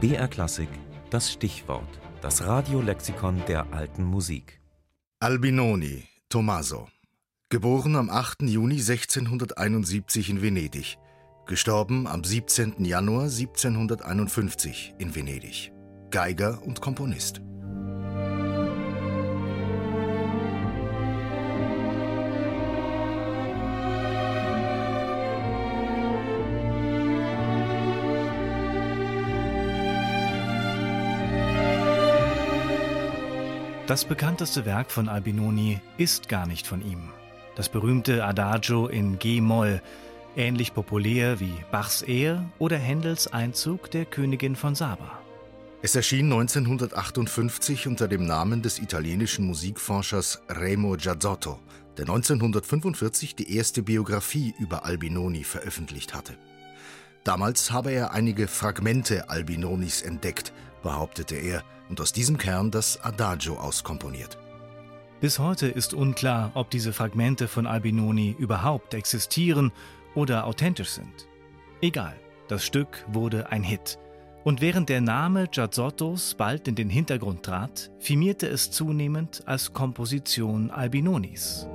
BR Klassik, das Stichwort, das Radiolexikon der alten Musik. Albinoni, Tommaso. Geboren am 8. Juni 1671 in Venedig. Gestorben am 17. Januar 1751 in Venedig. Geiger und Komponist. Das bekannteste Werk von Albinoni ist gar nicht von ihm. Das berühmte Adagio in G-Moll, ähnlich populär wie Bachs Ehe oder Händels Einzug der Königin von Saba. Es erschien 1958 unter dem Namen des italienischen Musikforschers Remo Giazzotto, der 1945 die erste Biografie über Albinoni veröffentlicht hatte. Damals habe er einige Fragmente Albinonis entdeckt, behauptete er, und aus diesem Kern das Adagio auskomponiert. Bis heute ist unklar, ob diese Fragmente von Albinoni überhaupt existieren oder authentisch sind. Egal, das Stück wurde ein Hit. Und während der Name Giazzottos bald in den Hintergrund trat, firmierte es zunehmend als Komposition Albinonis.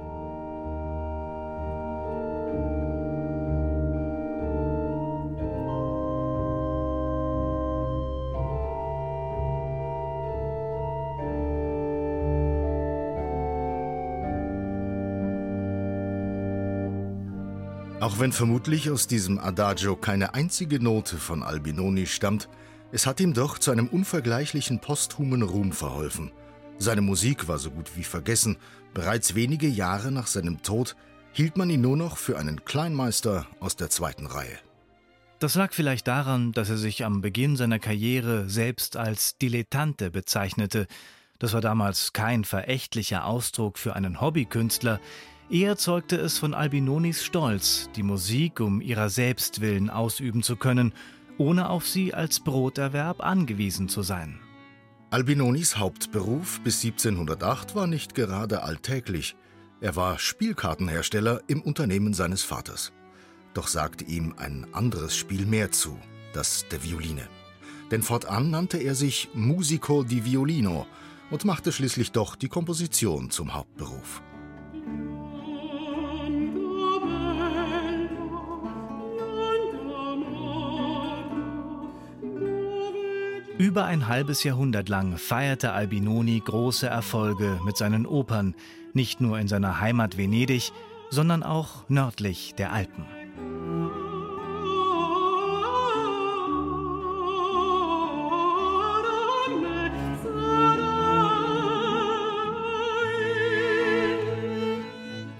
Auch wenn vermutlich aus diesem Adagio keine einzige Note von Albinoni stammt, es hat ihm doch zu einem unvergleichlichen posthumen Ruhm verholfen. Seine Musik war so gut wie vergessen. Bereits wenige Jahre nach seinem Tod hielt man ihn nur noch für einen Kleinmeister aus der zweiten Reihe. Das lag vielleicht daran, dass er sich am Beginn seiner Karriere selbst als Dilettante bezeichnete. Das war damals kein verächtlicher Ausdruck für einen Hobbykünstler, Eher zeugte es von Albinonis Stolz, die Musik um ihrer selbst willen ausüben zu können, ohne auf sie als Broterwerb angewiesen zu sein. Albinonis Hauptberuf bis 1708 war nicht gerade alltäglich. Er war Spielkartenhersteller im Unternehmen seines Vaters. Doch sagte ihm ein anderes Spiel mehr zu, das der Violine. Denn fortan nannte er sich Musico di Violino und machte schließlich doch die Komposition zum Hauptberuf. Über ein halbes Jahrhundert lang feierte Albinoni große Erfolge mit seinen Opern, nicht nur in seiner Heimat Venedig, sondern auch nördlich der Alpen.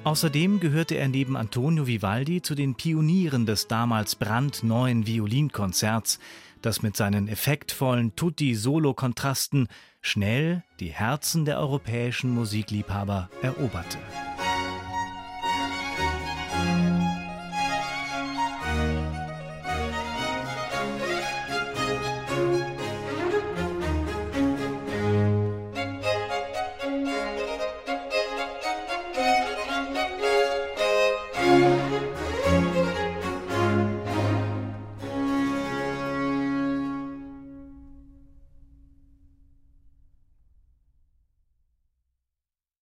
Außerdem gehörte er neben Antonio Vivaldi zu den Pionieren des damals brandneuen Violinkonzerts, das mit seinen effektvollen Tutti-Solo-Kontrasten schnell die Herzen der europäischen Musikliebhaber eroberte.